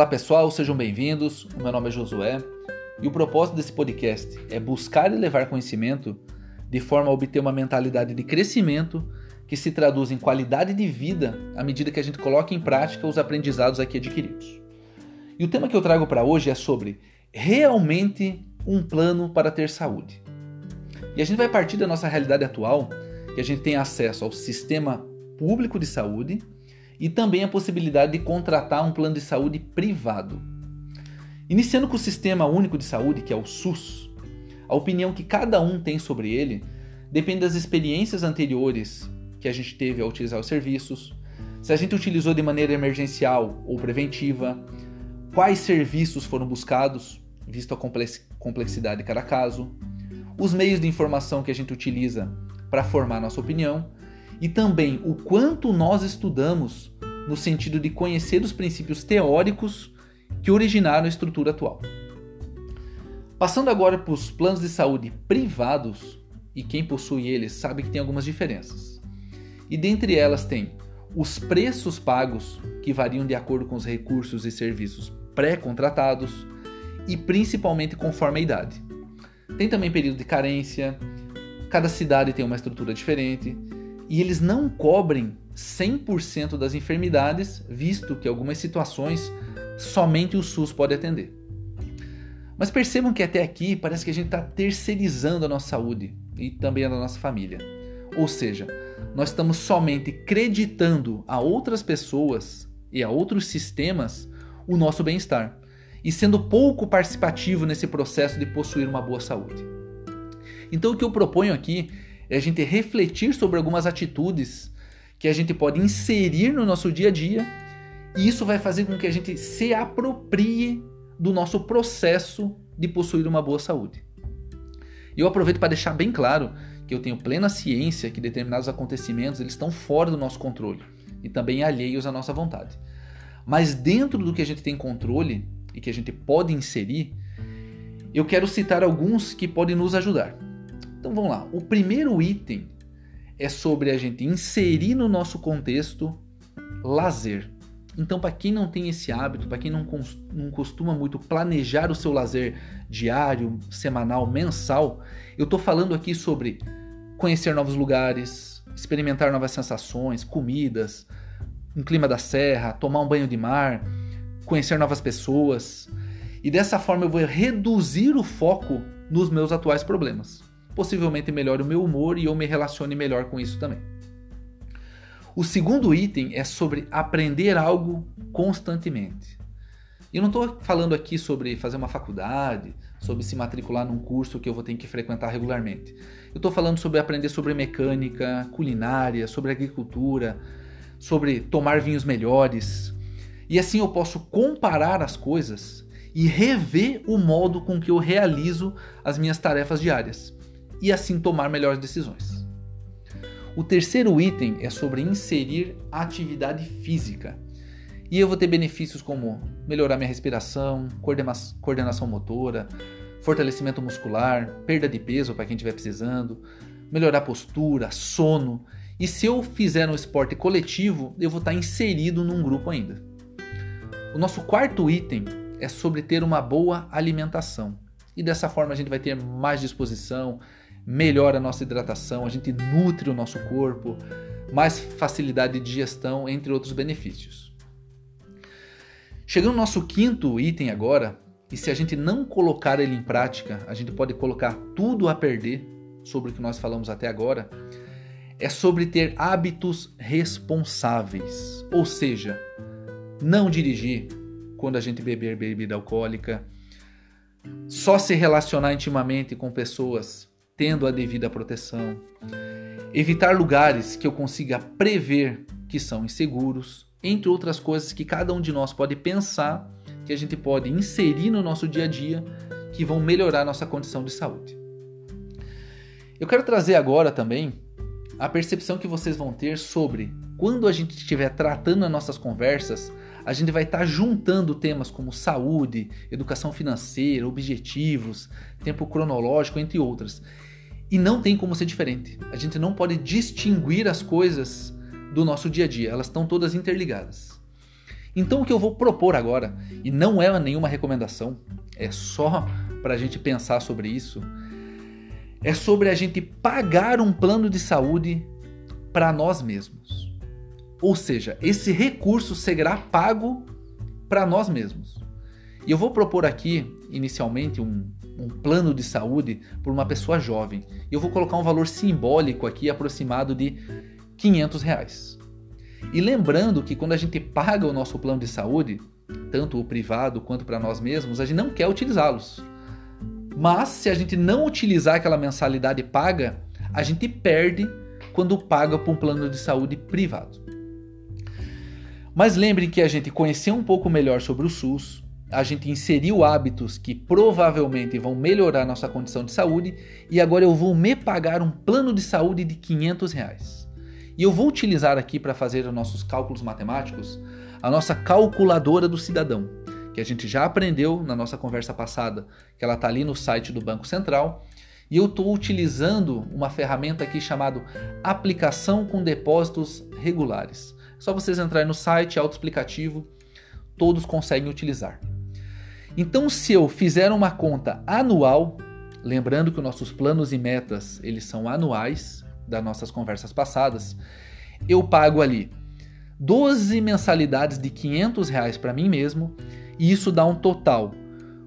Olá pessoal, sejam bem-vindos. O meu nome é Josué e o propósito desse podcast é buscar e levar conhecimento de forma a obter uma mentalidade de crescimento que se traduz em qualidade de vida à medida que a gente coloca em prática os aprendizados aqui adquiridos. E o tema que eu trago para hoje é sobre realmente um plano para ter saúde. E a gente vai partir da nossa realidade atual, que a gente tem acesso ao sistema público de saúde e também a possibilidade de contratar um plano de saúde privado. Iniciando com o Sistema Único de Saúde, que é o SUS, a opinião que cada um tem sobre ele depende das experiências anteriores que a gente teve ao utilizar os serviços, se a gente utilizou de maneira emergencial ou preventiva, quais serviços foram buscados, visto a complexidade de cada caso, os meios de informação que a gente utiliza para formar nossa opinião e também o quanto nós estudamos no sentido de conhecer os princípios teóricos que originaram a estrutura atual. Passando agora para os planos de saúde privados, e quem possui eles sabe que tem algumas diferenças. E dentre elas tem os preços pagos, que variam de acordo com os recursos e serviços pré-contratados, e principalmente conforme a idade. Tem também período de carência, cada cidade tem uma estrutura diferente, e eles não cobrem 100% das enfermidades, visto que algumas situações somente o SUS pode atender. Mas percebam que até aqui parece que a gente está terceirizando a nossa saúde e também a da nossa família. Ou seja, nós estamos somente creditando a outras pessoas e a outros sistemas o nosso bem-estar e sendo pouco participativo nesse processo de possuir uma boa saúde. Então, o que eu proponho aqui é a gente refletir sobre algumas atitudes que a gente pode inserir no nosso dia a dia e isso vai fazer com que a gente se aproprie do nosso processo de possuir uma boa saúde. E eu aproveito para deixar bem claro que eu tenho plena ciência que determinados acontecimentos eles estão fora do nosso controle e também alheios à nossa vontade. Mas dentro do que a gente tem controle e que a gente pode inserir, eu quero citar alguns que podem nos ajudar. Então vamos lá. O primeiro item é sobre a gente inserir no nosso contexto lazer. Então, para quem não tem esse hábito, para quem não, não costuma muito planejar o seu lazer diário, semanal, mensal, eu estou falando aqui sobre conhecer novos lugares, experimentar novas sensações, comidas, um clima da serra, tomar um banho de mar, conhecer novas pessoas. E dessa forma eu vou reduzir o foco nos meus atuais problemas possivelmente melhore o meu humor e eu me relacione melhor com isso também. O segundo item é sobre aprender algo constantemente. Eu não estou falando aqui sobre fazer uma faculdade, sobre se matricular num curso que eu vou ter que frequentar regularmente. Eu estou falando sobre aprender sobre mecânica, culinária, sobre agricultura, sobre tomar vinhos melhores. E assim eu posso comparar as coisas e rever o modo com que eu realizo as minhas tarefas diárias e assim tomar melhores decisões. O terceiro item é sobre inserir atividade física. E eu vou ter benefícios como melhorar minha respiração, coordenação motora, fortalecimento muscular, perda de peso para quem estiver precisando, melhorar a postura, sono. E se eu fizer um esporte coletivo, eu vou estar inserido num grupo ainda. O nosso quarto item é sobre ter uma boa alimentação. E dessa forma a gente vai ter mais disposição, melhora a nossa hidratação, a gente nutre o nosso corpo, mais facilidade de digestão, entre outros benefícios. Chegando no nosso quinto item agora, e se a gente não colocar ele em prática, a gente pode colocar tudo a perder sobre o que nós falamos até agora, é sobre ter hábitos responsáveis. Ou seja, não dirigir quando a gente beber bebida alcoólica, só se relacionar intimamente com pessoas tendo a devida proteção, evitar lugares que eu consiga prever que são inseguros, entre outras coisas que cada um de nós pode pensar que a gente pode inserir no nosso dia a dia que vão melhorar nossa condição de saúde. Eu quero trazer agora também a percepção que vocês vão ter sobre quando a gente estiver tratando as nossas conversas, a gente vai estar juntando temas como saúde, educação financeira, objetivos, tempo cronológico, entre outras. E não tem como ser diferente. A gente não pode distinguir as coisas do nosso dia a dia, elas estão todas interligadas. Então o que eu vou propor agora, e não é nenhuma recomendação, é só para a gente pensar sobre isso, é sobre a gente pagar um plano de saúde para nós mesmos. Ou seja, esse recurso será pago para nós mesmos. E eu vou propor aqui, inicialmente, um, um plano de saúde por uma pessoa jovem. Eu vou colocar um valor simbólico aqui aproximado de 500 reais. E lembrando que quando a gente paga o nosso plano de saúde, tanto o privado quanto para nós mesmos, a gente não quer utilizá-los. Mas se a gente não utilizar aquela mensalidade paga, a gente perde quando paga por um plano de saúde privado. Mas lembre que a gente conheceu um pouco melhor sobre o SUS, a gente inseriu hábitos que provavelmente vão melhorar nossa condição de saúde e agora eu vou me pagar um plano de saúde de 500 reais. E eu vou utilizar aqui para fazer os nossos cálculos matemáticos a nossa calculadora do cidadão, que a gente já aprendeu na nossa conversa passada, que ela está ali no site do Banco Central. E eu estou utilizando uma ferramenta aqui chamada Aplicação com Depósitos Regulares. É só vocês entrarem no site, autoexplicativo, todos conseguem utilizar. Então, se eu fizer uma conta anual, lembrando que os nossos planos e metas eles são anuais, das nossas conversas passadas, eu pago ali 12 mensalidades de 500 reais para mim mesmo e isso dá um total,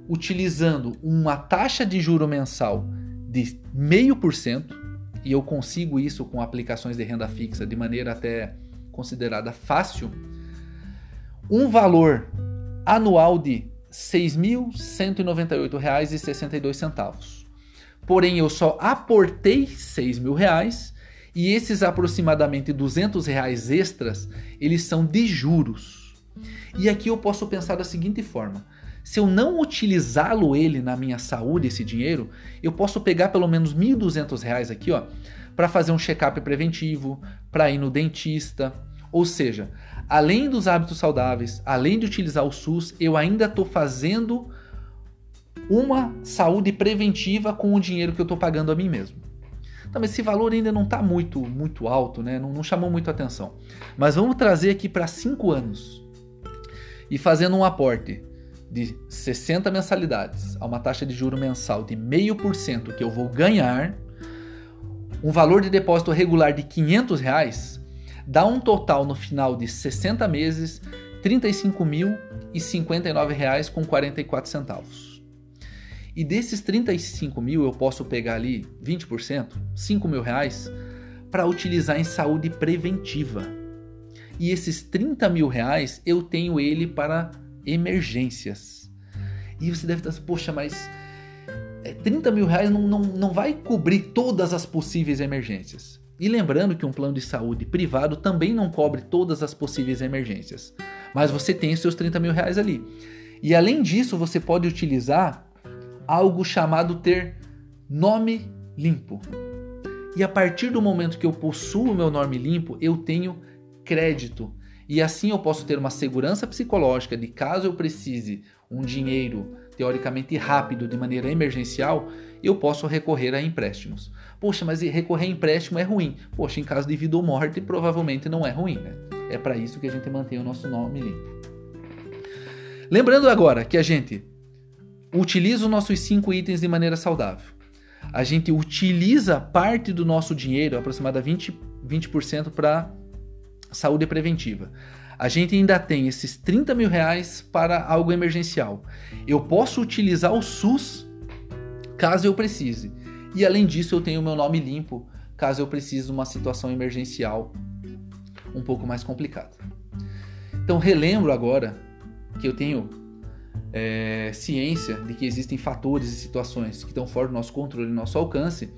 utilizando uma taxa de juro mensal de meio por cento e eu consigo isso com aplicações de renda fixa de maneira até considerada fácil, um valor anual de R$ 6.198,62. Porém, eu só aportei 6 mil reais e esses aproximadamente 200 reais extras, eles são de juros. E aqui eu posso pensar da seguinte forma: se eu não utilizá-lo ele na minha saúde, esse dinheiro, eu posso pegar pelo menos 1.200 reais aqui, ó, para fazer um check-up preventivo, para ir no dentista. Ou seja, além dos hábitos saudáveis, além de utilizar o SUS, eu ainda estou fazendo uma saúde preventiva com o dinheiro que eu estou pagando a mim mesmo. Mas esse valor ainda não está muito, muito alto, né? Não, não chamou muito atenção. Mas vamos trazer aqui para 5 anos e fazendo um aporte de 60 mensalidades a uma taxa de juro mensal de 0,5% que eu vou ganhar, um valor de depósito regular de 500 reais, dá um total no final de 60 meses R$ 35.059,44. E desses 35 mil eu posso pegar ali 20%, 5 mil reais, para utilizar em saúde preventiva. E esses 30 mil reais eu tenho ele para emergências. E você deve estar assim, poxa, mas 30 é, mil reais não, não, não vai cobrir todas as possíveis emergências. E lembrando que um plano de saúde privado também não cobre todas as possíveis emergências. Mas você tem os seus 30 mil reais ali. E além disso, você pode utilizar algo chamado ter nome limpo. E a partir do momento que eu possuo o meu nome limpo, eu tenho crédito. E assim eu posso ter uma segurança psicológica de caso eu precise um dinheiro teoricamente rápido de maneira emergencial, eu posso recorrer a empréstimos. Poxa, mas recorrer a empréstimo é ruim. Poxa, em caso de vida ou morte, provavelmente não é ruim, né? É para isso que a gente mantém o nosso nome limpo. Lembrando agora que a gente utiliza os nossos cinco itens de maneira saudável. A gente utiliza parte do nosso dinheiro, aproximadamente 20%, 20% para saúde preventiva. A gente ainda tem esses 30 mil reais para algo emergencial. Eu posso utilizar o SUS caso eu precise. E além disso, eu tenho meu nome limpo caso eu precise de uma situação emergencial um pouco mais complicada. Então relembro agora que eu tenho é, ciência de que existem fatores e situações que estão fora do nosso controle e nosso alcance,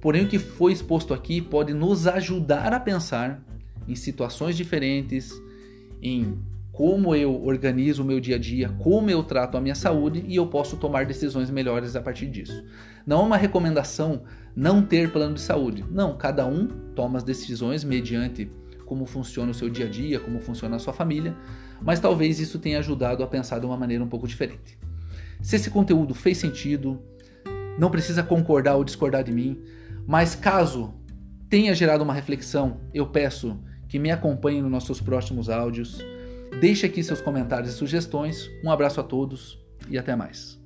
porém o que foi exposto aqui pode nos ajudar a pensar em situações diferentes, em como eu organizo o meu dia a dia, como eu trato a minha saúde e eu posso tomar decisões melhores a partir disso. Não é uma recomendação não ter plano de saúde. Não, cada um toma as decisões mediante como funciona o seu dia a dia, como funciona a sua família, mas talvez isso tenha ajudado a pensar de uma maneira um pouco diferente. Se esse conteúdo fez sentido, não precisa concordar ou discordar de mim, mas caso tenha gerado uma reflexão, eu peço que me acompanhe nos nossos próximos áudios. Deixe aqui seus comentários e sugestões. Um abraço a todos e até mais.